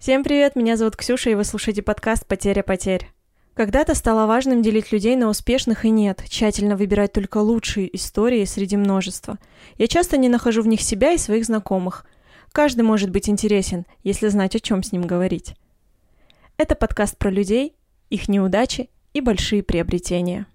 Всем привет, меня зовут Ксюша, и вы слушаете подкаст «Потеря потерь». Когда-то стало важным делить людей на успешных и нет, тщательно выбирать только лучшие истории среди множества. Я часто не нахожу в них себя и своих знакомых. Каждый может быть интересен, если знать, о чем с ним говорить. Это подкаст про людей, их неудачи и большие приобретения.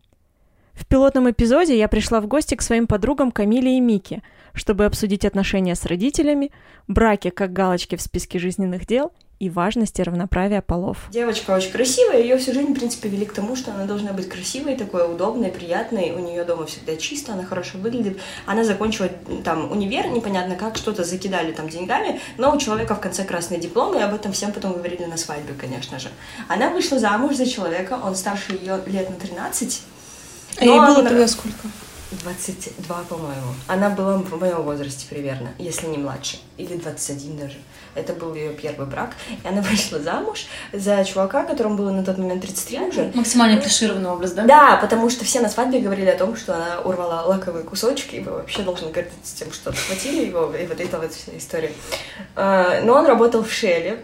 В пилотном эпизоде я пришла в гости к своим подругам Камиле и Мике, чтобы обсудить отношения с родителями, браки как галочки в списке жизненных дел – и важности равноправия полов. Девочка очень красивая, ее всю жизнь, в принципе, вели к тому, что она должна быть красивой, такой удобной, приятной, у нее дома всегда чисто, она хорошо выглядит. Она закончила там универ, непонятно как, что-то закидали там деньгами, но у человека в конце красный диплом, и об этом всем потом говорили на свадьбе, конечно же. Она вышла замуж за человека, он старше ее лет на 13. А ей было тогда сколько? 22, по-моему. Она была в моем возрасте примерно, если не младше. Или 21 даже. Это был ее первый брак. И она вышла замуж за чувака, которому было на тот момент 33 уже. Максимально клишированный образ, да? Да, потому что все на свадьбе говорили о том, что она урвала лаковые кусочки, и вы вообще должны гордиться тем, что схватили его, и вот эта вот вся история. А, но он работал в Шелле,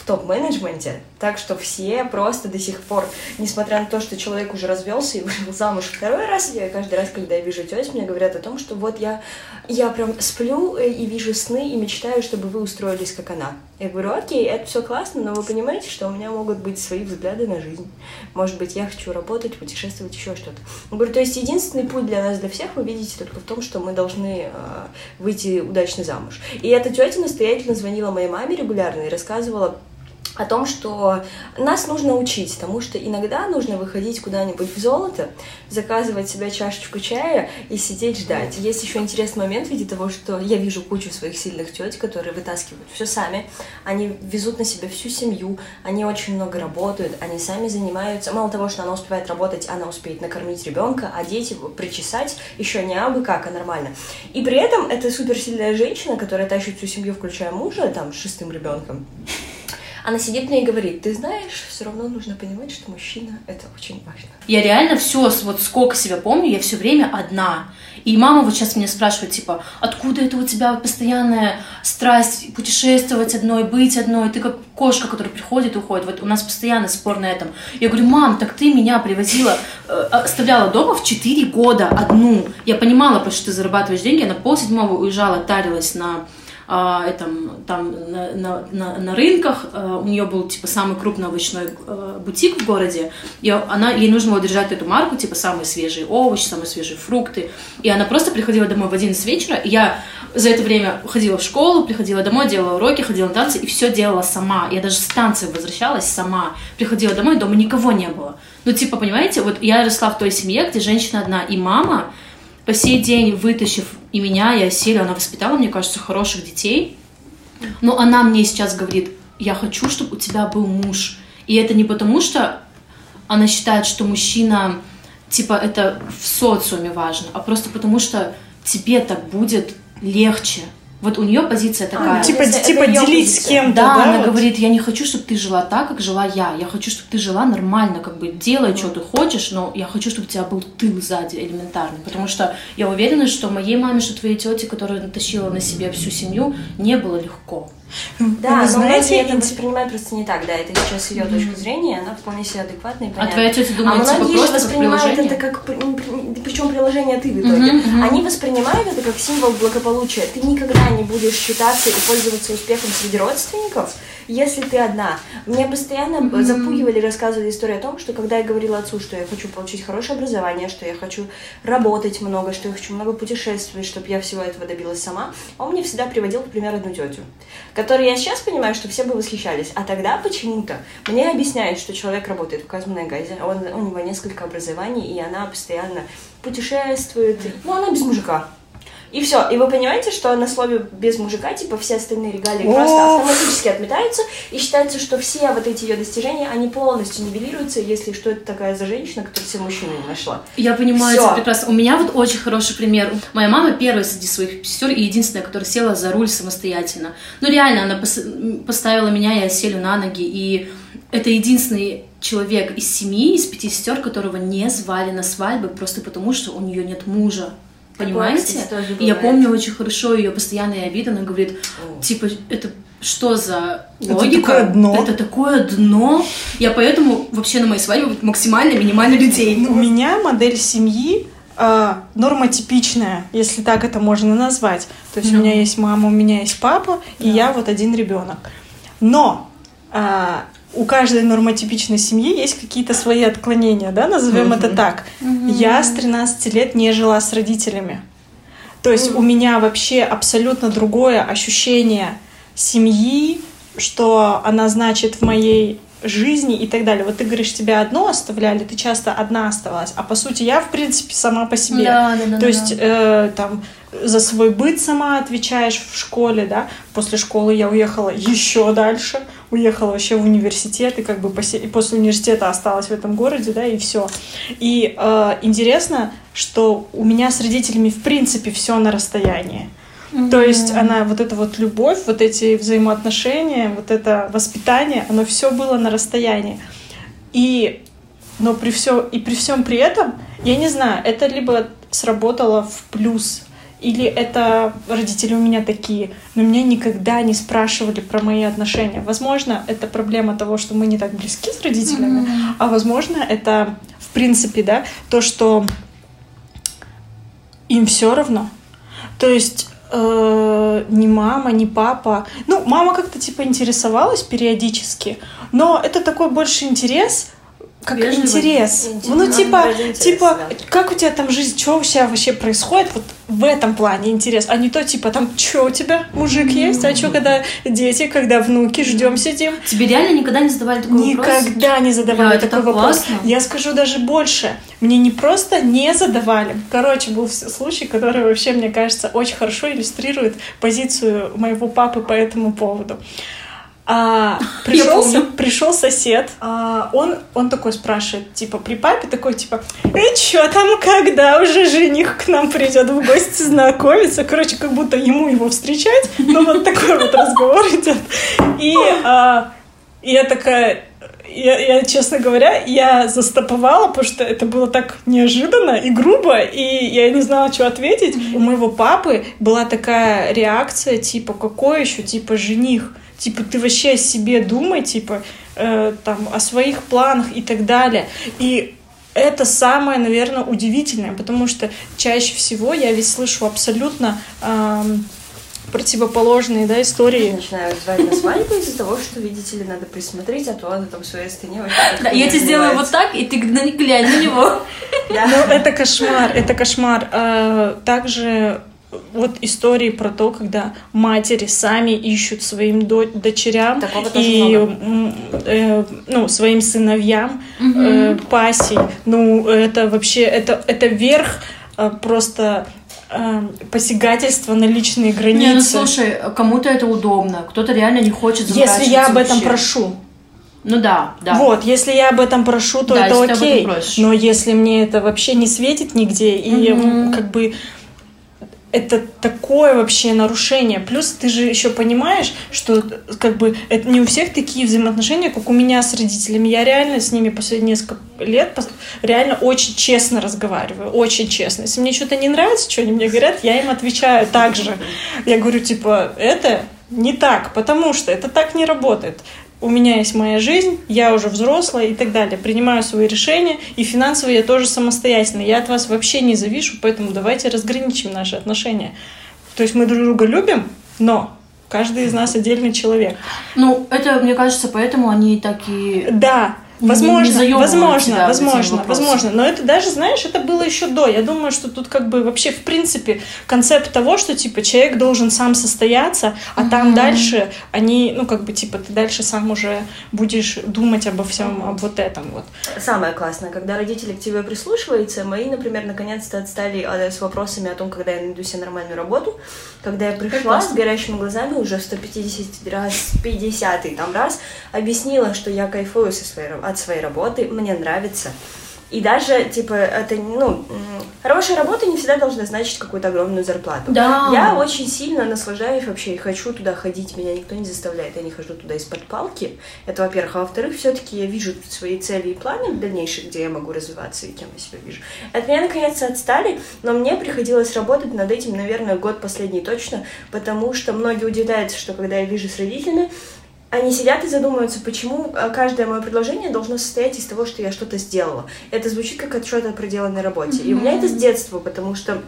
в топ-менеджменте, так что все просто до сих пор, несмотря на то, что человек уже развелся и вышел замуж второй раз, я каждый раз, когда я вижу теть, мне говорят о том, что вот я, я прям сплю э, и вижу сны и мечтаю, чтобы вы устроились как она. Я говорю, окей, это все классно, но вы понимаете, что у меня могут быть свои взгляды на жизнь. Может быть, я хочу работать, путешествовать, еще что-то. Я говорю, то есть единственный путь для нас, для всех, вы видите только в том, что мы должны э, выйти удачно замуж. И эта тетя настоятельно звонила моей маме регулярно и рассказывала о том, что нас нужно учить, потому что иногда нужно выходить куда-нибудь в золото, заказывать себе чашечку чая и сидеть ждать. Есть еще интересный момент в виде того, что я вижу кучу своих сильных теть, которые вытаскивают все сами, они везут на себя всю семью, они очень много работают, они сами занимаются. Мало того, что она успевает работать, она успеет накормить ребенка, одеть его, причесать, еще не абы как, а нормально. И при этом это суперсильная женщина, которая тащит всю семью, включая мужа, там, с шестым ребенком. Она сидит мне и говорит, ты знаешь, все равно нужно понимать, что мужчина — это очень важно. Я реально все, вот сколько себя помню, я все время одна. И мама вот сейчас меня спрашивает, типа, откуда это у тебя постоянная страсть путешествовать одной, быть одной? Ты как кошка, которая приходит и уходит. Вот у нас постоянно спор на этом. Я говорю, мам, так ты меня привозила, э, оставляла дома в 4 года одну. Я понимала, потому что ты зарабатываешь деньги. Она пол седьмого уезжала, тарилась на а, этом, там на, на, на, на рынках. А, у нее был типа самый крупный овощной а, бутик в городе. И она, ей нужно было держать эту марку, типа самые свежие овощи, самые свежие фрукты. И она просто приходила домой в 11 вечера. И я за это время ходила в школу, приходила домой, делала уроки, ходила на танцы и все делала сама. Я даже с танцев возвращалась сама. Приходила домой, дома никого не было. Ну, типа, понимаете, вот я росла в той семье, где женщина одна, и мама по сей день, вытащив и меня, и Аселю, она воспитала, мне кажется, хороших детей. Но она мне сейчас говорит, я хочу, чтобы у тебя был муж. И это не потому, что она считает, что мужчина, типа, это в социуме важно, а просто потому, что тебе так будет легче. Вот у нее позиция а, такая. А, типа, это, типа это делить с кем-то. Да, да, она вот? говорит, я не хочу, чтобы ты жила так, как жила я. Я хочу, чтобы ты жила нормально, как бы делай, mm. что ты хочешь, но я хочу, чтобы у тебя был тыл сзади элементарный. Потому что я уверена, что моей маме, что твоей тете, которая тащила на себе всю семью, не было легко. Да, но знаете, многие это воспринимают просто не так, да, это сейчас ее точка зрения, она вполне себе адекватная и понятная. А твоя тетя думает, а многие типа, же воспринимают это как, причем приложение ты в итоге, uh-huh, uh-huh. они воспринимают это как символ благополучия. Ты никогда не будешь считаться и пользоваться успехом среди родственников, если ты одна. Мне постоянно mm-hmm. запугивали, рассказывали историю о том, что когда я говорила отцу, что я хочу получить хорошее образование, что я хочу работать много, что я хочу много путешествовать, чтобы я всего этого добилась сама, он мне всегда приводил, например, одну тетю, которой я сейчас понимаю, что все бы восхищались. А тогда почему-то мне объясняют, что человек работает в Казмунайгазе, он, у него несколько образований, и она постоянно путешествует. Ну, она без мужика. И все. И вы понимаете, что на слове без мужика, типа, все остальные регалии просто автоматически отметаются, и считается, что все вот эти ее достижения, они полностью нивелируются, если что это такая за женщина, которая все мужчины не нашла. Я понимаю это прекрасно. У меня вот очень хороший пример. Моя мама первая среди своих сестер и единственная, которая села за руль самостоятельно. Ну, реально, она пос- поставила меня и Оселю на ноги, и это единственный человек из семьи, из пяти сестер, которого не звали на свадьбы просто потому, что у нее нет мужа. Понимаете? И я помню очень хорошо ее постоянные обиды. Она говорит, О. типа, это что за Это логика? такое дно. Это такое дно. Я поэтому вообще на моей свадьбе максимально минимально людей. У меня модель семьи э, нормотипичная, если так это можно назвать. То есть Ну. у меня есть мама, у меня есть папа, и Да. я вот один ребенок. Но э, у каждой нормотипичной семьи есть какие-то свои отклонения, да, назовем это так. Я с 13 лет не жила с родителями. То есть у меня вообще абсолютно другое ощущение семьи, что она значит в моей жизни и так далее. Вот ты говоришь, тебя одно оставляли, ты часто одна оставалась, а по сути я, в принципе, сама по себе. Да, да, да, То да, есть э, там за свой быт сама отвечаешь в школе, да. После школы я уехала еще дальше, уехала вообще в университет и как бы после университета осталась в этом городе, да, и все. И э, интересно, что у меня с родителями в принципе все на расстоянии. То есть она, вот эта вот любовь, вот эти взаимоотношения, вот это воспитание, оно все было на расстоянии. И, но при все, и при всем при этом, я не знаю, это либо сработало в плюс, или это родители у меня такие, но меня никогда не спрашивали про мои отношения. Возможно, это проблема того, что мы не так близки с родителями, а возможно, это в принципе, да, то, что им все равно. То есть э, ни мама, ни папа. Ну, мама как-то типа интересовалась периодически, но это такой больше интерес, как Вежливый. интерес. Интерес. Ну, типа, ради интереса, типа, да. как у тебя там жизнь, что у тебя вообще происходит, вот в этом плане интерес, а не то, типа, там, что у тебя, мужик есть, а что, когда дети, когда внуки, ждем, сидим. Тебе реально никогда не задавали такой вопрос? Никогда не задавали Бля, такой так вопрос. классно. Я скажу даже больше. Мне не просто не задавали. Короче, был случай, который вообще, мне кажется, очень хорошо иллюстрирует позицию моего папы по этому поводу. А, пришел, пришел сосед, а, он, он такой спрашивает, типа, при папе такой, типа, э, чё там, когда уже жених к нам придет в гости знакомиться? Короче, как будто ему его встречать, но вот такой вот разговор идет. И а, я такая, я, я, честно говоря, я застоповала, потому что это было так неожиданно и грубо, и я не знала, что ответить. У моего папы была такая реакция, типа, какой еще, типа, жених? Типа, ты вообще о себе думай, типа, э, там, о своих планах и так далее. И это самое, наверное, удивительное, потому что чаще всего я ведь слышу абсолютно ам, противоположные да, истории. Начинаю звать на свадьбу из-за того, что, видите ли, надо присмотреть, а то она там в своей стене вообще Да, я тебе сделаю вот так, и ты глянь на него. Ну, это кошмар, это кошмар. А, Также вот истории про то, когда матери сами ищут своим до- дочерям и много. э, ну, своим сыновьям э, пассий. Ну, это вообще, это, это верх э, просто э, посягательства на личные Не, ну границы. слушай, кому-то это удобно, кто-то реально не хочет Если я об этом вообще. прошу, Ну да, да. Вот, если я об этом прошу, то Да, это если ты об этом окей. Но если мне это вообще не светит нигде, и Мгм. м, как бы это такое вообще нарушение. Плюс ты же еще понимаешь, что как бы это не у всех такие взаимоотношения, как у меня с родителями. Я реально с ними последние несколько лет реально очень честно разговариваю, очень честно. Если мне что-то не нравится, что они мне говорят, я им отвечаю так же. Я говорю, типа, это не так, потому что это так не работает. У меня есть моя жизнь, я уже взрослая и так далее. Принимаю свои решения, и финансово я тоже самостоятельно. Я от вас вообще не завишу, поэтому давайте разграничим наши отношения. То есть мы друг друга любим, но каждый из нас отдельный человек. Ну, это, мне кажется, поэтому они такие... Да, Не- не возможно, заёбывают возможно, возможно, возможно. Но это даже, знаешь, это было еще до. Я думаю, что тут как бы вообще в принципе концепт того, что типа человек должен сам состояться, а там Мгм. дальше они, ну как бы типа ты дальше сам уже будешь думать обо всем, об вот этом вот. Самое классное, когда родители к тебе прислушиваются, мои, например, наконец-то отстали а, с вопросами о том, когда я найду себе нормальную работу. Когда я пришла с горящими глазами, уже в 150 раз, 50 там раз, объяснила, что я кайфую со своей, ра- от своей работы, мне нравится. И даже, типа, это, ну, хорошая работа не всегда должна значить какую-то огромную зарплату. Да. Я очень сильно наслаждаюсь вообще и хочу туда ходить, меня никто не заставляет, я не хожу туда из-под палки. Это, во-первых. А во-вторых, все-таки я вижу свои цели и планы дальнейшие, где я могу развиваться и кем я себя вижу. От меня, наконец-то, отстали, но мне приходилось работать над этим, наверное, год последний точно, потому что многие удивляются, что когда я вижу с родителями, они сидят и задумываются, почему а, каждое мое предложение должно состоять из того, что я что-то сделала. Это звучит как отчет о проделанной работе. И у меня это с детства, потому что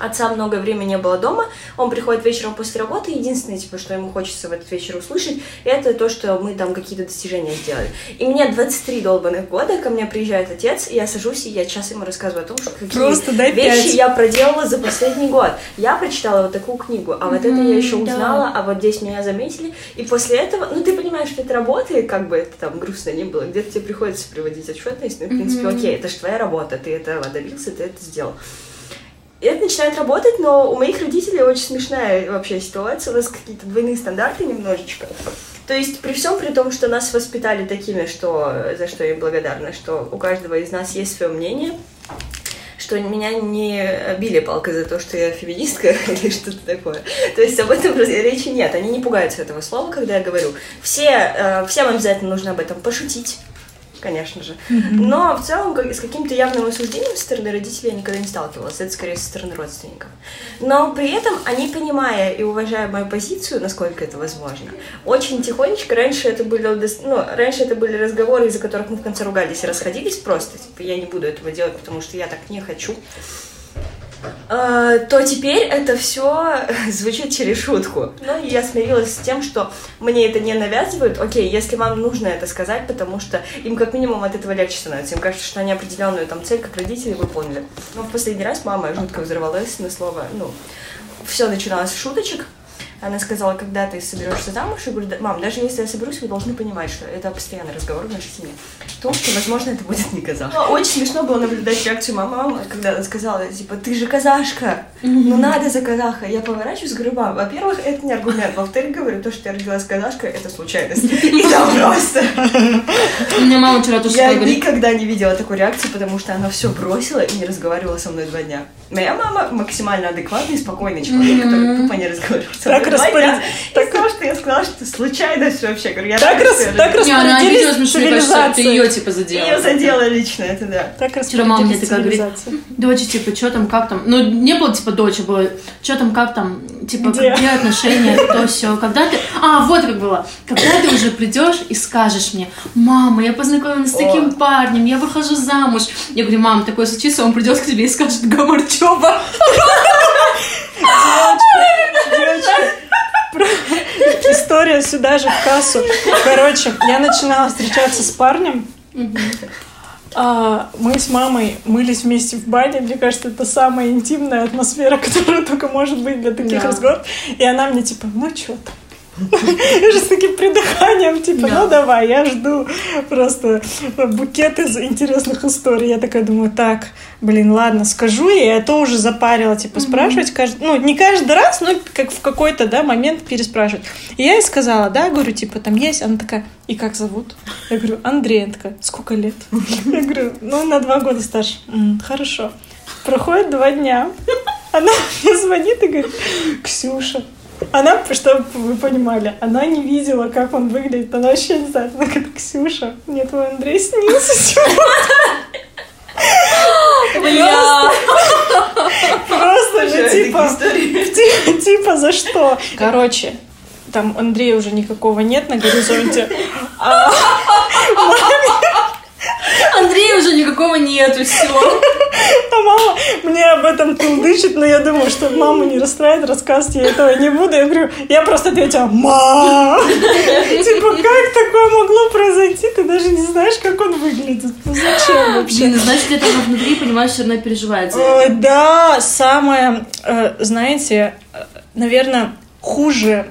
Отца много времени не было дома, он приходит вечером после работы, единственное, типа, что ему хочется в этот вечер услышать, это то, что мы там какие-то достижения сделали. И мне 23 долбанных года, ко мне приезжает отец, и я сажусь, и я час ему рассказываю о том, что какие Просто дай вещи пять. я проделала за последний год. Я прочитала вот такую книгу, а вот это я еще Мгм, да. узнала, а вот здесь меня заметили, и после этого, ну, ты понимаешь, что это работает, как бы это там грустно не было, где-то тебе приходится приводить отчетность, но, в принципе, Мгм. окей, это же твоя работа, ты этого добился, ты это сделал. И это начинает работать, но у моих родителей очень смешная вообще ситуация. У нас какие-то двойные стандарты немножечко. То есть при всем при том, что нас воспитали такими, что за что я им благодарна, что у каждого из нас есть свое мнение, что меня не били палкой за то, что я феминистка или что-то такое. То есть об этом речи нет. Они не пугаются этого слова, когда я говорю. Все, э, всем обязательно нужно об этом пошутить, конечно же. Но в целом как- с каким-то явным осуждением со стороны родителей я никогда не сталкивалась. Это скорее со стороны родственников. Но при этом они, понимая и уважая мою позицию, насколько это возможно, очень тихонечко, раньше это были, ну, раньше это были разговоры, из-за которых мы в конце ругались и расходились просто, типа, я не буду этого делать, потому что я так не хочу, то теперь это все звучит через шутку. Ну, и я смирилась с тем, что мне это не навязывают. Окей, если вам нужно это сказать, потому что им как минимум от этого легче становится. Им кажется, что они определенную там цель, как родители, выполнили. Но в последний раз мама жутко взорвалась на слово, ну, все начиналось с шуточек. Она сказала, когда ты соберешься замуж, я говорю, «Да, мам, даже если я соберусь, вы должны понимать, что это постоянный разговор в нашей семье. В том, что, возможно, это будет не казашка. Очень смешно было наблюдать реакцию мамы, мамы, когда она сказала, типа, ты же казашка, ну надо за казаха. Я поворачиваюсь, говорю, мам, во-первых, это не аргумент, во-вторых, говорю, то, что я родилась казашкой, это случайность. И там просто. У меня мама вчера тоже Я никогда не видела такой реакции, потому что она все бросила и не разговаривала со мной два дня. Моя мама максимально адекватный и спокойный человек, который тупо не разговаривал Так два распоряд- дня. Из того, что я сказала, что случайность вообще. Говорю, я Так рас- так родилась. не, она распорядились обиделась, что, мне кажется, ты ее типа задела. Ее задела лично, это да. Так Вчера мама мне распорядились такая говорит, доча, типа, что там, как там? Ну, не было, типа, доча было, что там, как там, типа, Где? где отношения, то все. Когда ты... А, вот как было. Когда ты уже придешь и скажешь мне, мама, я познакомилась с таким О. парнем, я выхожу замуж. Я говорю, мам, такое случится, он придет к тебе и скажет, Гамарчева. История сюда же в кассу. Короче, я начинала встречаться с парнем. А, мы с мамой мылись вместе в бане. Мне кажется, это самая интимная атмосфера, которая только может быть для таких Да. разговоров. И она мне типа, ну что там? Я же с таким придыханием, типа, ну давай, я жду просто букет из интересных историй. Я такая думаю, так, блин, ладно, скажу ей, а то уже запарила, типа, спрашивать каждый, ну, не каждый раз, но как в какой-то, да, момент переспрашивать. И я ей сказала, да, говорю, типа, там есть, она такая, и как зовут? Я говорю, Андрей, она такая, сколько лет? Я говорю, ну, на два года старше. «М, Хорошо. Проходит два дня, она мне звонит и говорит, Ксюша, она, чтобы вы понимали, она не видела, как он выглядит, она вообще не знает. Она говорит, Ксюша, мне твой Андрей снился сегодня. Просто, ну, Обожаю типа, типа, за что? Короче, там Андрея уже никакого нет на горизонте. А Андрея уже никакого нету, все. А мама мне об этом толдычит, но я думаю, что маму не расстраивает, рассказывать я этого не буду. Я говорю, я просто ответила, мам! Типа, как такое могло произойти? Ты даже не знаешь, как он выглядит. Ну зачем вообще? Блин, значит, где-то внутри, понимаешь, все равно переживает да, самое, э, знаете, наверное, хуже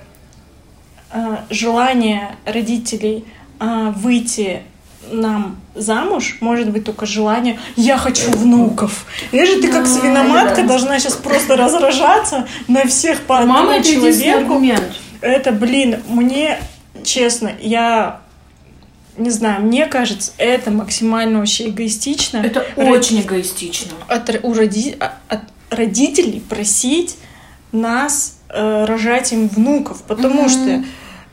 э, желание родителей э, выйти нам замуж, может быть только желание «я хочу внуков». Видишь, ты как Да, свиноматка должна сейчас просто разражаться на всех по одному человеку. Это, блин, мне, честно, я не знаю, мне кажется, это максимально вообще эгоистично. Это очень эгоистично. от, у роди- а- от родителей просить нас э, рожать им внуков, потому Мгм. что,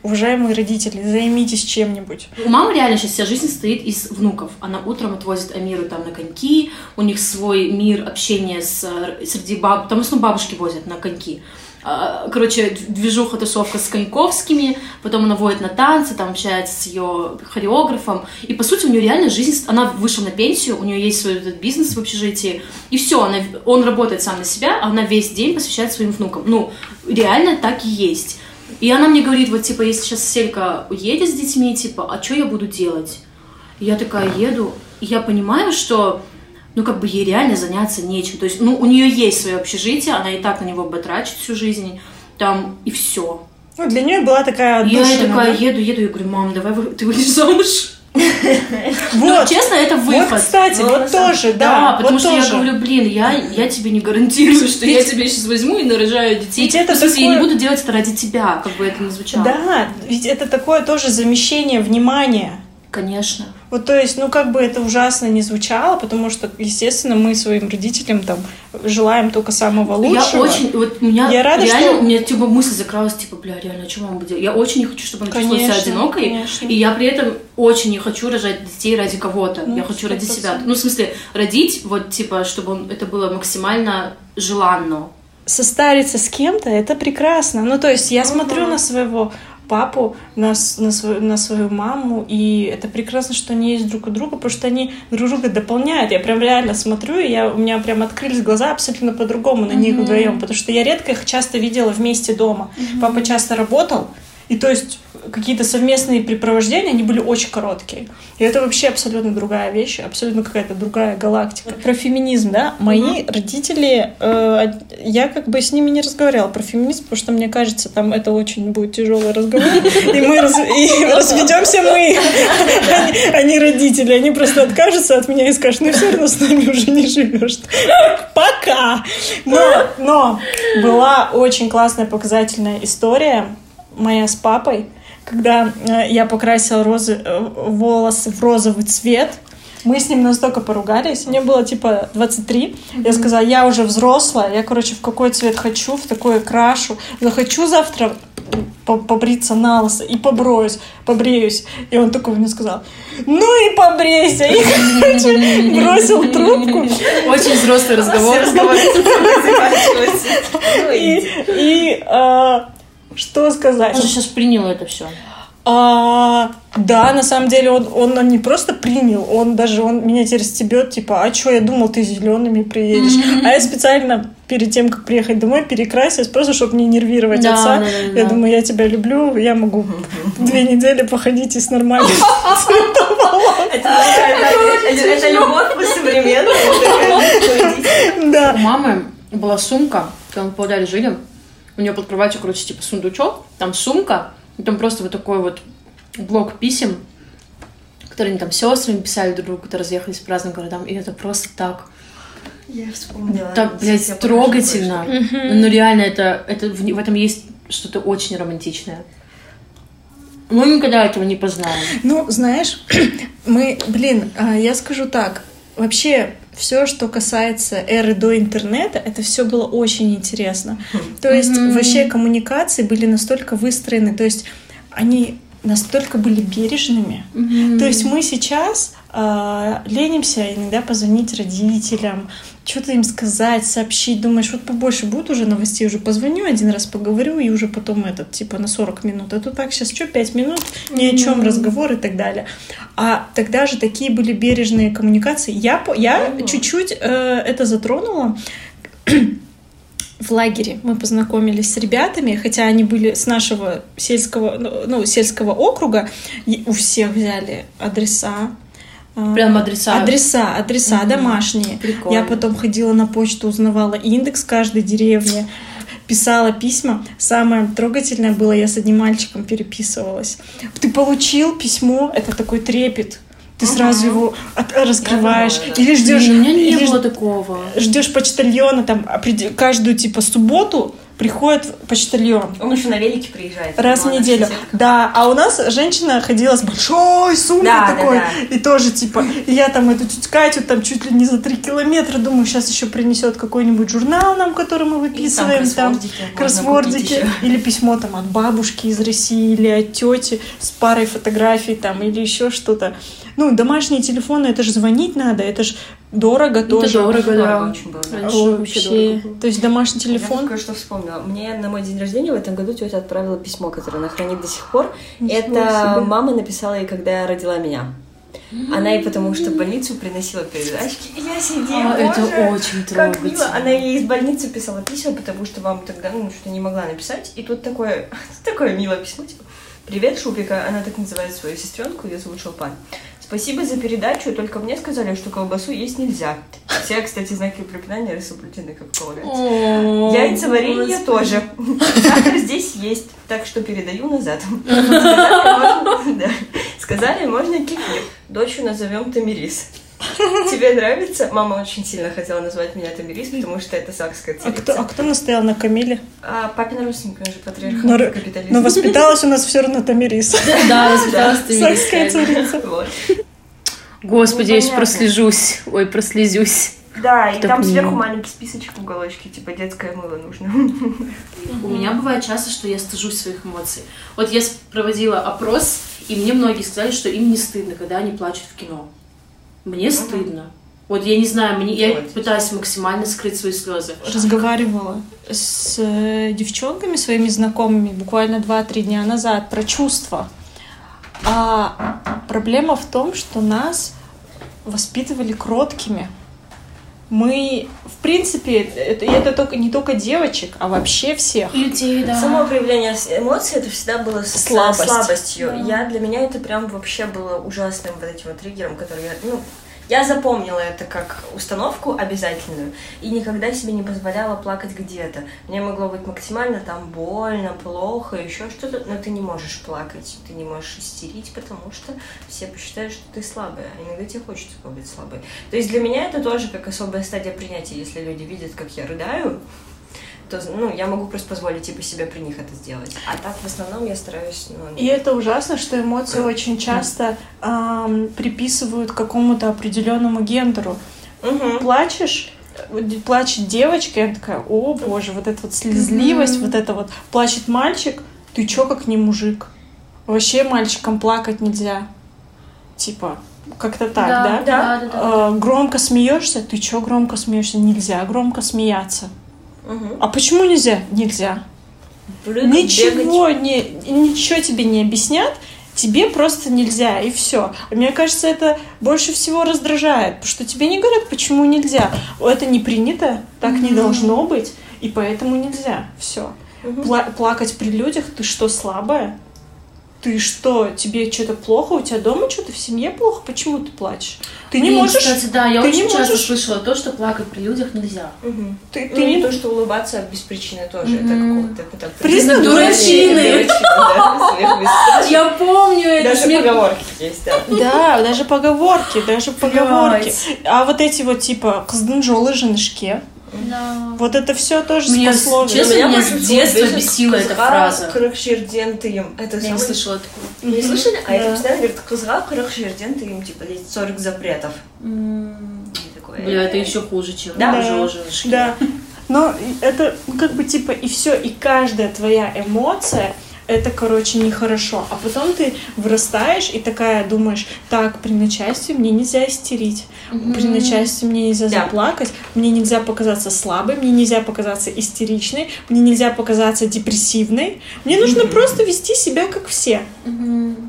уважаемые родители, займитесь чем-нибудь. У мамы реально сейчас вся жизнь состоит из внуков. Она утром отвозит Амиру там на коньки, у них свой мир общения с, э, среди баб, там в основном бабушки возят на коньки. А, Короче, движуха, тусовка с Коньковскими, потом она водит на танцы, там общается с ее хореографом. И, по сути, у нее реально жизнь... Она вышла на пенсию, у нее есть свой этот бизнес в общежитии, и все, она, он работает сам на себя, а она весь день посвящает своим внукам. Ну, реально так и есть. И она мне говорит, вот, типа, если сейчас Селька уедет с детьми, типа, а что я буду делать? И я такая еду, и я понимаю, что, ну, как бы ей реально заняться нечем. То есть, ну, у нее есть свое общежитие, она и так на него baтрачит всю жизнь, там, и все. Ну, для нее была такая Я отдушина, такая да? еду, еду, я говорю, мам, давай ты выйдешь замуж. Ну, Вот, честно, это вот, выход. кстати, Ну, вот тоже, Да, да, потому вот что тоже. я говорю, блин, я, я тебе не гарантирую, что я тебе сейчас возьму и нарожаю детей. Ведь это смысле, я не такое- буду делать это ради тебя, как бы это ни звучало. Да, ведь это такое тоже замещение внимания. Конечно. Вот, то есть, ну, как бы это ужасно не звучало, потому что, естественно, мы своим родителям там желаем только самого лучшего. Я очень, вот у меня Я рада, реально, что- у меня типа мысль закралась, типа, бля, реально, что мама будет? Я очень не хочу, чтобы она чувствовала себя Конечно, одинокой, конечно. и я при этом очень не хочу рожать детей ради кого-то. Ну, я хочу 100%. себя. Ну, в смысле, родить, вот, типа, чтобы он- это было максимально желанно. Состариться с кем-то это прекрасно. Ну, то есть, я смотрю на своего папу, на, на, свою, на свою маму, и это прекрасно, что они есть друг у друга, потому что они друг друга дополняют. Я прям реально смотрю, и я, у меня прям открылись глаза абсолютно по-другому на них вдвоем, потому что я редко их часто видела вместе дома. Папа часто работал, и то есть какие-то совместные препровождения, они были очень короткие. И это вообще абсолютно другая вещь, абсолютно какая-то другая галактика. Про феминизм, да, мои родители, э, я как бы с ними не разговаривала про феминизм, потому что мне кажется, там это очень будет тяжелый разговор, и мы разведемся мы, не родители. Они просто откажутся от меня и скажут, ну все равно с нами уже не живешь. Пока! Но, но была очень классная показательная история моя с папой, когда э, я покрасила розы, э, волосы в розовый цвет. Мы с ним настолько поругались. Мне было типа 23. Я сказала, я уже взрослая. Я, короче, в какой цвет хочу, в такой крашу. Захочу завтра по- побриться на лысо и поброюсь, побреюсь. И он только мне сказал, ну и побрейся. И, короче, бросил трубку. Очень взрослый разговор. И, а, что сказать? Он же сейчас принял это все. А, да, на самом деле он, он не просто принял, он даже он меня теперь стебет, типа, а что, я думал, ты зелеными приедешь. А я специально перед тем, как приехать домой, перекрасилась, просто чтобы не нервировать Да, отца. да, да, я да. думаю, я тебя люблю, я могу две недели походить и с нормальным цветом. Это, любовь по-современному. У Да. мамы была сумка, когда мы в Павлодаре жили. У нее под кроватью, короче, типа сундучок, там сумка, и там просто вот такой вот блок писем, которые они там сестрами писали друг другу, когда разъехались по разным городам. И это просто так, Я вспомнила. так, блядь, Я трогательно. Ну, реально, это, это в, в этом есть что-то очень романтичное. Мы никогда этого не познаем. Ну, знаешь, мы, блин, а, я скажу так, вообще все, что касается эры до интернета, это все было очень интересно. То есть вообще коммуникации были настолько выстроены, то есть они настолько были бережными. То есть мы сейчас а, ленимся иногда позвонить родителям, что-то им сказать, сообщить. Думаешь, вот побольше будет уже новостей, уже позвоню один раз, поговорю, и уже потом этот, типа, на 40 минут. А тут так, сейчас что, 5 минут, ни о чем разговор и так далее. А тогда же такие были бережные коммуникации. Я, по- я Мгм. чуть-чуть э, это затронула. В лагере мы познакомились с ребятами, хотя они были с нашего сельского, ну, ну, сельского округа. И у всех взяли адреса. А, Прям адреса. Адреса, адреса Мгм. домашние. Прикольно. Я потом ходила на почту, узнавала индекс каждой деревни, писала письма. Самое трогательное было, я с одним мальчиком переписывалась. Ты получил письмо, это такой трепет. Ты сразу его от- раскрываешь. Или ждешь. У меня не или было такого. ждешь почтальона там каждую типа субботу приходит почтальон. Он еще на велике приезжает. Раз в Ну, неделю. Да, а у нас женщина ходила с большой сумкой Да, да, такой. да. И тоже, типа, и я там эту тетю Катю там чуть ли не за три километра, думаю, сейчас еще принесет какой-нибудь журнал нам, который мы выписываем. Там, кроссвордики можно кроссвордики. Или письмо там от бабушки из России, или от тети с парой фотографий там, или еще что-то. Ну, домашние телефоны, это же звонить надо, это же дорого тоже. дорого, Дорого да. очень было. Раньше Вообще. вообще дорого было. То есть домашний Я телефон. только что вспомнила. Мне на мой день рождения в этом году тетя отправила письмо, которое она хранит до сих пор. Ничего Это себе. мама написала ей, когда я родила меня. Она ей потому что в больницу приносила передачки. И я сидела, А, это очень как мило. трогательно. Она ей из больницы писала письма, потому что мама тогда ну, что не могла написать. И тут такое, такое милое письмо, типа, «Привет, Шупика». Она так называет свою сестренку, ее зовут Шелпан. Спасибо за передачу, только мне сказали, что колбасу есть нельзя. Все, кстати, знаки препинания соблюдены, как полагается. О, Яйца варенье Господи. тоже. Сахар здесь есть, так что передаю назад. Сказали, можно- да. Сказали, можно кефир. Дочь назовем Тамирис. Тебе нравится? Мама очень сильно хотела назвать меня Тамирис, потому что это сакская А кто, а царица. кто настоял на Камиле? А папина родственника, он же Но, патриархальный р- капитализм. но воспиталась у нас все равно Тамирис. Да, воспиталась ты Сакская царица. Вот. Господи, я еще Непонятно. прослежусь. Ой, прослезюсь. Да, и там сверху маленький списочек в уголочке, типа детское мыло нужно. У меня бывает часто, что я стыжусь своих эмоций. Вот я проводила опрос, и мне многие сказали, что им не стыдно, когда они плачут в кино. Мне стыдно. Вот я не знаю, мне, я пытаюсь максимально скрыть свои слезы. Разговаривала с э, девчонками, своими знакомыми, буквально 2-3 дня назад про чувства. А проблема в том, что нас воспитывали кроткими. Мы, в принципе, это, это только, не только девочек, а вообще всех. Людей, да. Само проявление эмоций это всегда было с Слабость. слабостью. Да. Я для меня это прям вообще было ужасным вот этим вот триггером, который я, ну, я запомнила это как установку обязательную и никогда себе не позволяла плакать где-то. Мне могло быть максимально там больно, плохо, еще что-то, но ты не можешь плакать, ты не можешь истерить, потому что все посчитают, что ты слабая, а иногда тебе хочется побыть слабой. То есть для меня это тоже как особая стадия принятия, если люди видят, как я рыдаю, то ну, я могу просто позволить типа себе при них это сделать. А так в основном я стараюсь. Ну, И это ужасно, что эмоции очень часто ам, приписывают какому-то определенному гендеру. мгм. плачешь, плачет девочка, я такая, о боже, вот эта вот слезливость, вот это вот. Плачет мальчик, ты чё как не мужик? Вообще мальчикам плакать нельзя. Типа, как-то так, да? да, да, да, да. А, громко смеешься, ты чё громко смеешься? Нельзя громко смеяться. Мгм. А почему нельзя? Нельзя. Прыгать, бегать. Ничего, не, ничего тебе не объяснят, тебе просто нельзя, и все. Мне кажется, это больше всего раздражает, потому что тебе не говорят, почему нельзя. Это не принято, так не должно быть, и поэтому нельзя. Все. Мгм. плакать при людях, ты что, слабая? Ты что, тебе что-то плохо? У тебя дома что-то в семье плохо? Почему ты плачешь? Ты не Блин, можешь. Кстати, да, я ты очень не часто можешь- слышала то, что плакать при людях нельзя. Мгм. Ты, ты не то, что улыбаться без причины тоже. Мгм. Это какого-то Признак дурачины. Я помню это. Даже смех- поговорки есть, да. Да, даже поговорки, даже поговорки. А вот эти вот типа «кздынжолы женышке», Да. вот это все тоже Меня, с пословиц. честно, Меня с детства бесила эта «Кузга фраза. кырык жерден тыйым». Это Я не слышала такого. Не слышали? А это Да. постоянно говорит «Кузга кырык жерден тыйым», типа есть 40 запретов. Бля, это еще хуже, чем Да. Да. Но это ну, как бы типа и все, и каждая твоя эмоция это, короче, нехорошо. А потом ты вырастаешь и такая думаешь, так, при начальстве мне нельзя истерить, при начальстве мне нельзя Да. заплакать, мне нельзя показаться слабой, мне нельзя показаться истеричной, мне нельзя показаться депрессивной. Мне нужно просто вести себя как все.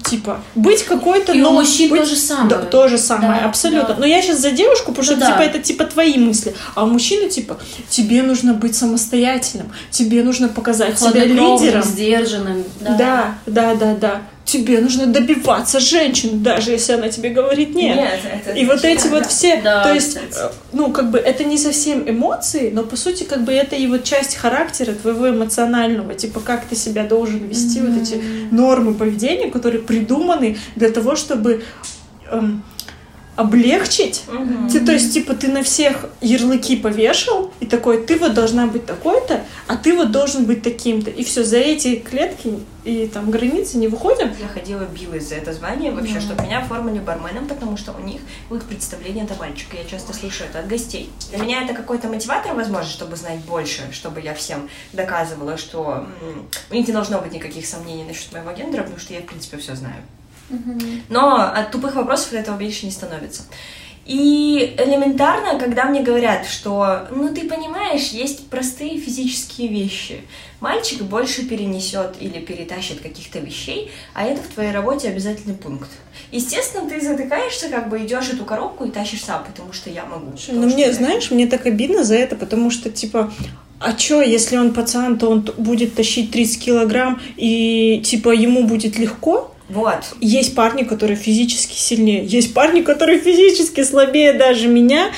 Типа, быть какой-то... И у но мужчин быть- то же самое. Да, то же самое, Да, абсолютно. да. Но я сейчас за девушку, потому что Ну да. типа это типа твои мысли. А у мужчины типа тебе нужно быть самостоятельным, тебе нужно показать себя лидером. сдержанным. Да. Да, да, да, да. Тебе нужно добиваться женщин, даже если она тебе говорит нет. Нет, это... И вот эти вот да. все, Да, то есть, кстати. э, ну, как бы это не совсем эмоции, но по сути, как бы это и вот часть характера твоего эмоционального, типа как ты себя должен вести, вот эти нормы поведения, которые придуманы для того, чтобы эм, облегчить. Мгм. Ты, то есть, типа, ты на всех ярлыки повешал, и такой, ты вот должна быть такой-то, а ты вот должен быть таким-то. И все, за эти клетки и там границы не выходим. Я ходила, билась за это звание вообще, чтобы меня оформили барменом, потому что у них в их представление это мальчик. Я часто слышу это от гостей. Для меня это какой-то мотиватор, возможно, чтобы знать больше, чтобы я всем доказывала, что у них не должно быть никаких сомнений насчет моего гендера, потому что я, в принципе, все знаю. Но от тупых вопросов от этого меньше не становится. И элементарно, когда мне говорят, что, ну ты понимаешь, есть простые физические вещи. Мальчик больше перенесет или перетащит каких-то вещей, а это в твоей работе обязательный пункт. Естественно, ты затыкаешься, как бы идешь эту коробку и тащишь сам, потому что я могу. Ну мне, я- знаешь, мне так обидно за это, потому что, типа, а чё, если он пацан, то он будет тащить 30 килограмм, и, типа, ему будет легко? Вот. Есть парни, которые физически сильнее, есть парни, которые физически слабее даже меня.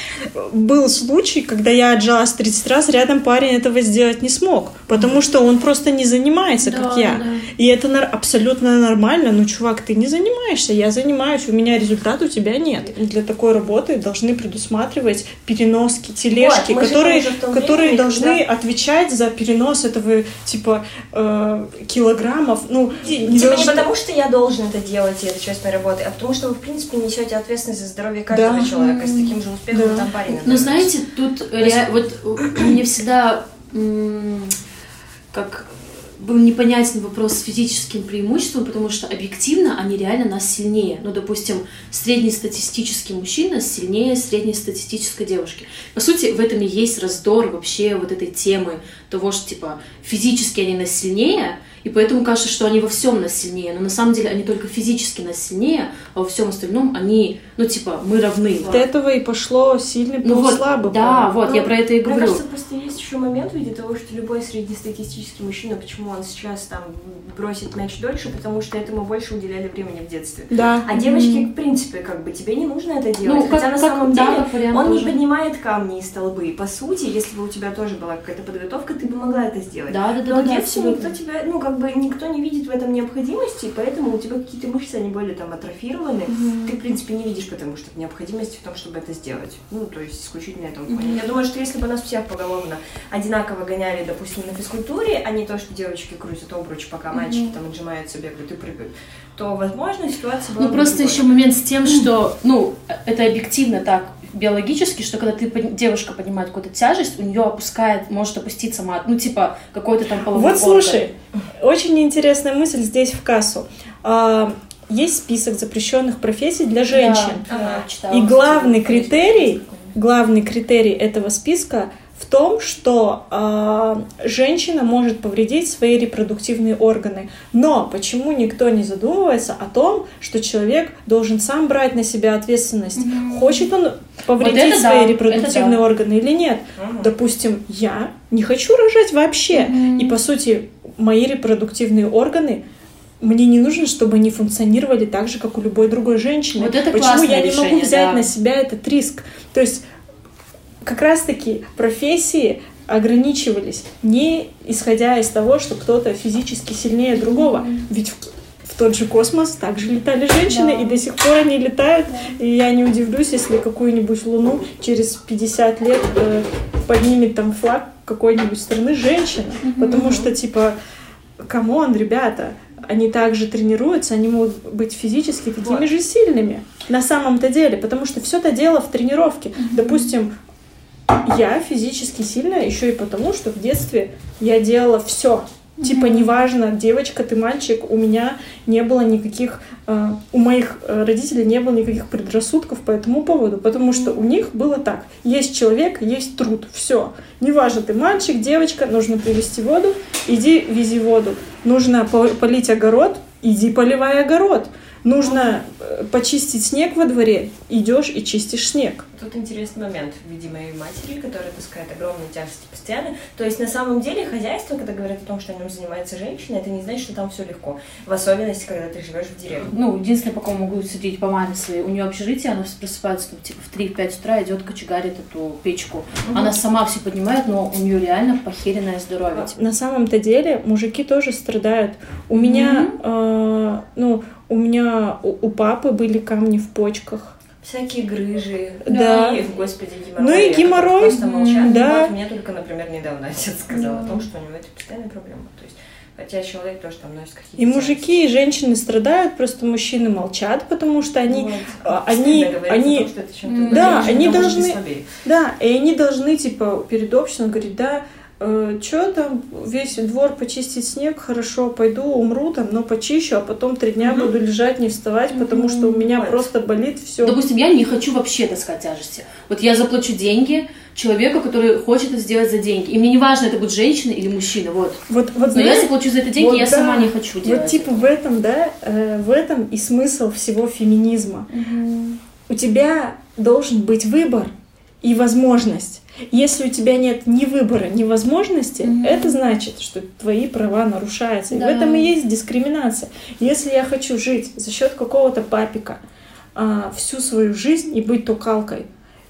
Был случай, когда я отжалась 30 раз, рядом парень этого сделать не смог, потому что он просто не занимается, как Да, я. да. И это абсолютно нормально. Ну, чувак, ты не занимаешься, я занимаюсь, у меня результат, у тебя нет. И для такой работы должны предусматривать переноски, тележки, Вот, которые, которые времени, должны когда- отвечать за перенос этого, типа, э, килограммов. Ну, не Типа не должны- потому, что я должен это делать, и это часть моей работы, а потому что вы, в принципе, несете ответственность за здоровье каждого Да. человека с таким же успехом Да. там парень. Ну, наверное. знаете, тут ре- вот у- мне всегда как был непонятен вопрос с физическим преимуществом, потому что объективно они реально нас сильнее. Ну, допустим, среднестатистический мужчина сильнее среднестатистической девушки. По сути, в этом и есть раздор вообще вот этой темы того, что, типа, физически они нас сильнее, и поэтому кажется, что они во всем нас сильнее, но на самом деле они только физически нас сильнее, а во всем остальном они, ну, типа, мы равны. От этого и пошло сильный Ну вот, слабый да, пол. вот, я Ну, про это и Мне говорю. кажется, просто есть еще момент в виде того, что любой среднестатистический мужчина, почему он сейчас там бросит мяч дольше, потому что этому больше уделяли времени в детстве. Да. А девочки, в принципе, как бы тебе не нужно это делать. Ну, Хотя как- на как- самом да, деле как вариант он не тоже. поднимает камни и столбы. И по сути, если бы у тебя тоже была какая-то подготовка, ты бы могла это сделать. Да, да, да, Но да, да, никто тебя, ну, как бы никто не видит в этом необходимости, поэтому у тебя какие-то мышцы, они более там атрофированы. Ты, в принципе, не видишь потому что необходимости в том, чтобы это сделать. Ну, то есть исключительно этом фоне. Я думаю, что если бы нас всех поголовно одинаково гоняли, допустим, на физкультуре, а не то, что девочки крутят обруч, пока мальчики там отжимаются, бегают и прыгают, то, возможно, ситуация была Ну бы просто другой. еще момент с тем, что, ну, это объективно так биологически, что когда ты девушка поднимает какую-то тяжесть, у нее опускает, может опуститься мат, ну типа какой-то там половой Вот орган. слушай, очень интересная мысль здесь в кассу. А, Есть список запрещенных профессий для женщин. Да, Ага. читала, И главный критерий, главный критерий этого списка в том, что а, женщина может повредить свои репродуктивные органы. Но почему никто не задумывается о том, что человек должен сам брать на себя ответственность? Хочет он повредить Вот свои да, репродуктивные это да. органы или нет? Мгм. Допустим, я не хочу рожать вообще. И по сути, мои репродуктивные органы мне не нужно, чтобы они функционировали так же, как у любой другой женщины. Вот это Почему я не могу решение, взять да. на себя этот риск? То есть как раз-таки профессии ограничивались не исходя из того, что кто-то физически сильнее другого. Ведь в, в тот же космос также летали женщины, Да. и до сих пор они летают. И я не удивлюсь, если какую-нибудь Луну через 50 лет э, поднимет там флаг какой-нибудь страны женщина. Потому что, типа, come on, ребята, они также тренируются, они могут быть физически такими Вот. же сильными на самом-то деле, потому что все это дело в тренировке. Допустим, я физически сильная еще и потому, что в детстве я делала все. Типа, неважно, девочка ты, мальчик, у меня не было никаких, э, у моих э, родителей не было никаких предрассудков по этому поводу, потому что у них было так. Есть человек, есть труд, все. Неважно, ты мальчик, девочка, нужно привезти воду, иди вези воду. Нужно по- полить огород, иди поливай огород. Нужно э, почистить снег во дворе, идешь и чистишь снег. Тут интересный момент в виде моей матери, которая таскает огромные тяжести постоянно. То есть, на самом деле, хозяйство, когда говорят о том, что о нем занимается женщина, это не значит, что там все легко. В особенности, когда ты живешь в деревне. Ну, единственное, по кому могу судить по маме своей, у нее общежитие, она просыпается, там, типа, в 3-5 утра, идет кочегарит эту печку. Она сама все поднимает, но у нее реально похеренное здоровье. типа. На самом-то деле мужики тоже страдают. У меня, э, ну, у меня у, у папы были камни в почках. Всякие грыжи. Да. И, господи, геморрой. Ну и геморрой, Просто молчат. да. Вот мне только, например, недавно отец сказал о том, что у него это постоянная проблема. То есть, хотя человек тоже там носит какие-то... И мужики, и женщины страдают, просто мужчины молчат, потому что они, Вот. а, они, они, том, что это Да, они должны- да, и они должны, типа, перед обществом говорить, да, что там, весь двор почистить снег, хорошо, пойду, умру там, но почищу, а потом три дня Мгм. буду лежать, не вставать, потому что у меня Вот. просто болит все. Допустим, я не хочу вообще таскать тяжести. Вот я заплачу деньги человеку, который хочет это сделать за деньги. И мне не важно, это будет женщина или мужчина, вот. Вот, вот Но я знаешь, заплачу за это деньги, вот я да. сама не хочу делать. Вот типа в этом, да, э, в этом и смысл всего феминизма. У тебя должен быть выбор и возможность. Если у тебя нет ни выбора, ни возможности, Мгм. это значит, что твои права нарушаются. И в Да. этом и есть дискриминация. Если я хочу жить за счет какого-то папика а, всю свою жизнь и быть тукалкой,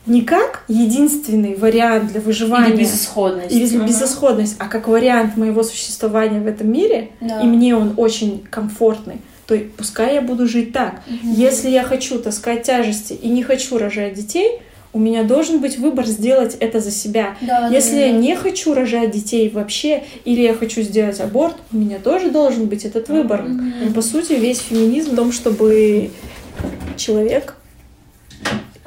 не как единственный вариант для выживания Или безысходность. или Ага. безысходность, а как вариант моего существования в этом мире, Да. и мне он очень комфортный, то пускай я буду жить так. Если я хочу таскать тяжести и не хочу рожать детей, у меня должен быть выбор сделать это за себя. Да, Если да, я да. не хочу рожать детей вообще, или я хочу сделать аборт, у меня тоже должен быть этот выбор. И, По сути, весь феминизм в том, чтобы человек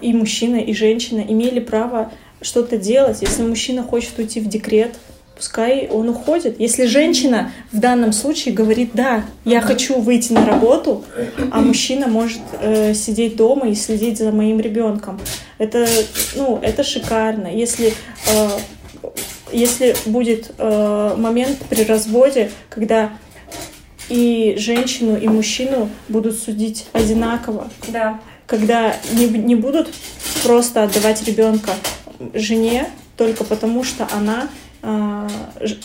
и мужчина, и женщина имели право что-то делать. Если мужчина хочет уйти в декрет, пускай он уходит. Если женщина в данном случае говорит, да, я хочу выйти на работу, а мужчина может э, сидеть дома и следить за моим ребенком, это, ну, это шикарно. Если э, если будет э, момент при разводе, когда и женщину, и мужчину будут судить одинаково, Да. когда не, не будут просто отдавать ребенка жене только потому, что она э, ж-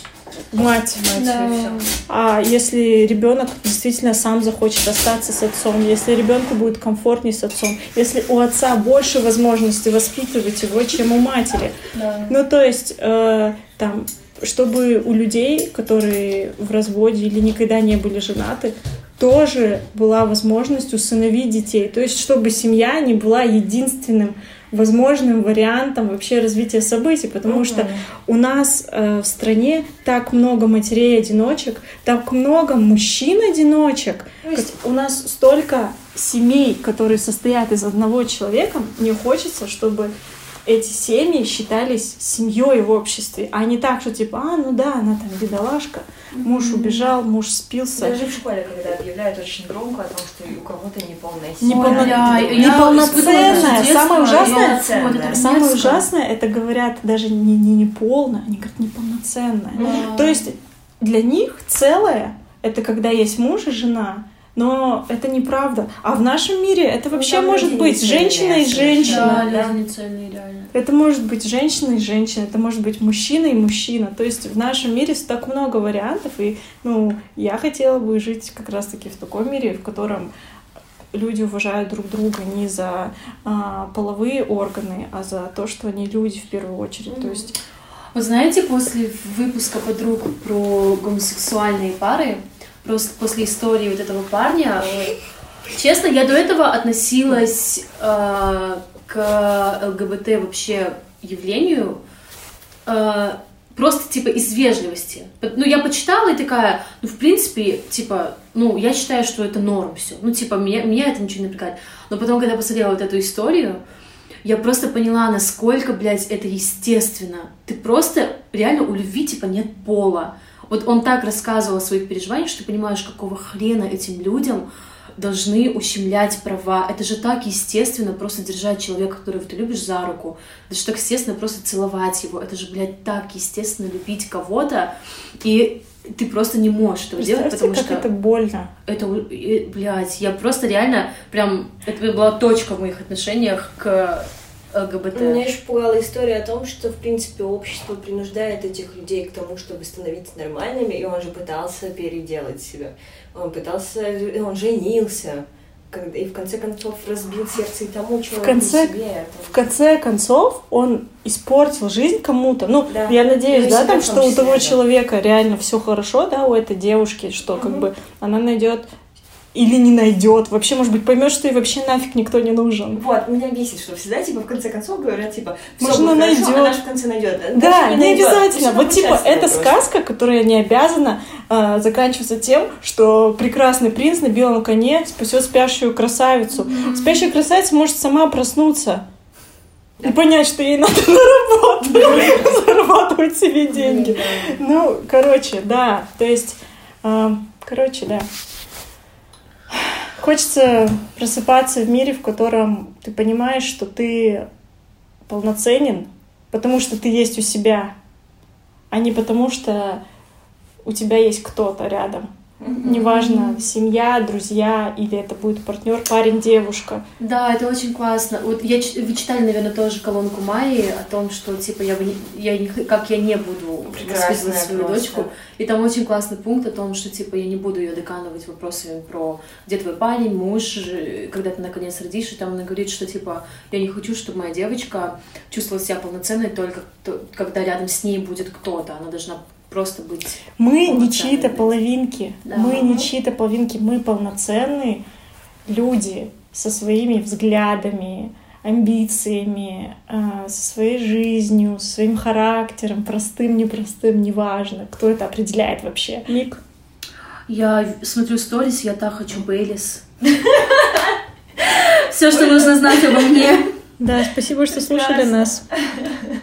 мать. Да. всё. А если ребенок действительно сам захочет остаться с отцом, если ребенку будет комфортнее с отцом, если у отца больше возможностей воспитывать его, чем у матери, Да. ну, то есть, э, там, чтобы у людей, которые в разводе или никогда не были женаты, тоже была возможность усыновить детей. То есть, чтобы семья не была единственным возможным вариантом вообще развития событий, потому что у нас э, в стране так много матерей-одиночек, так много мужчин-одиночек. То есть- У нас столько семей, которые состоят из одного человека. Мне хочется, чтобы эти семьи считались семьей в обществе, а не так, что типа, а, ну да, она там бедолашка, муж убежал, муж спился. Даже в школе, когда объявляют очень громко о том, что у кого-то неполная Не семья. полно- бля, я неполноценная. Самое ужасное- это так Самое ужасное, это говорят даже не, не неполно, они говорят неполноценная. Да. То есть для них целое это когда есть муж и жена. Но это неправда. А в нашем мире это Ну, вообще там может быть женщина и женщина. Да, Да. Это может быть женщина и женщина, это может быть мужчина и мужчина. То есть в нашем мире так много вариантов, и ну, я хотела бы жить как раз-таки в таком мире, в котором люди уважают друг друга не за а, половые органы, а за то, что они люди в первую очередь. То есть Вы знаете, после выпуска подруг про гомосексуальные пары, просто после истории вот этого парня, честно, я до этого относилась э, к ЛГБТ вообще явлению э, просто типа из вежливости. Ну, я почитала и такая, ну, в принципе, типа, ну, я считаю, что это норм все. Ну, типа, меня, меня это ничего не напрягает. Но потом, когда посмотрела вот эту историю, я просто поняла, насколько, блядь, это естественно. Ты просто, реально, у любви, типа, нет пола. Вот он так рассказывал о своих переживаниях, что ты понимаешь, какого хрена этим людям должны ущемлять права. Это же так естественно просто держать человека, которого ты любишь, за руку. Это же так естественно просто целовать его. Это же, блядь, так естественно любить кого-то. И ты просто не можешь этого делать, потому как что это больно. это, блядь, я просто реально прям, это была точка в моих отношениях к ЛГБТ. Меня еще пугала история о том, что, в принципе, общество принуждает этих людей к тому, чтобы становиться нормальными, и он же пытался переделать себя. Он пытался, он женился, и в конце концов разбил сердце и тому человеку, конце- и себе. Это- В конце концов, он испортил жизнь кому-то. Ну, Да. я надеюсь, Ну, да, там, в что у того да. человека реально все хорошо, да, у этой девушки, что как Мгм. бы она найдет или не найдет. Вообще, может быть, поймет, что ей вообще нафиг никто не нужен. Вот, меня бесит, что всегда, типа, в конце концов говорят, типа, Может, будет она хорошо, найдет. она же в конце найдет. Да, не обязательно. Вот типа это сказка, которая не обязана э, заканчиваться тем, что прекрасный принц на белом коне спасет спящую красавицу. Спящая красавица может сама проснуться и понять, что ей надо на работу, зарабатывать себе деньги. Ну, короче, да. То есть, э, короче, да. Хочется просыпаться в мире, в котором ты понимаешь, что ты полноценен, потому что ты есть у себя, а не потому что у тебя есть кто-то рядом. Неважно, семья, друзья, или это будет партнер, парень, девушка. Да, это очень классно. Вот я, вы читали, наверное, тоже колонку Майи о том, что типа я бы не, я не, х- как я не буду Прекрасная воспитывать свою просто. дочку. И там очень классный пункт о том, что типа я не буду ее доканывать вопросами про где твой парень, муж, когда ты наконец родишь, и там она говорит, что типа я не хочу, чтобы моя девочка чувствовала себя полноценной только то- когда рядом с ней будет кто-то. Она должна просто быть Мы не чьи-то половинки. Да. Мы не чьи-то половинки. Мы полноценные люди со своими взглядами, амбициями, э, со своей жизнью, со своим характером, простым, непростым, неважно, кто это определяет вообще. Ник? Я смотрю сторис, я так хочу Бейлис. Все, что нужно знать обо мне. Да, спасибо, что слушали нас.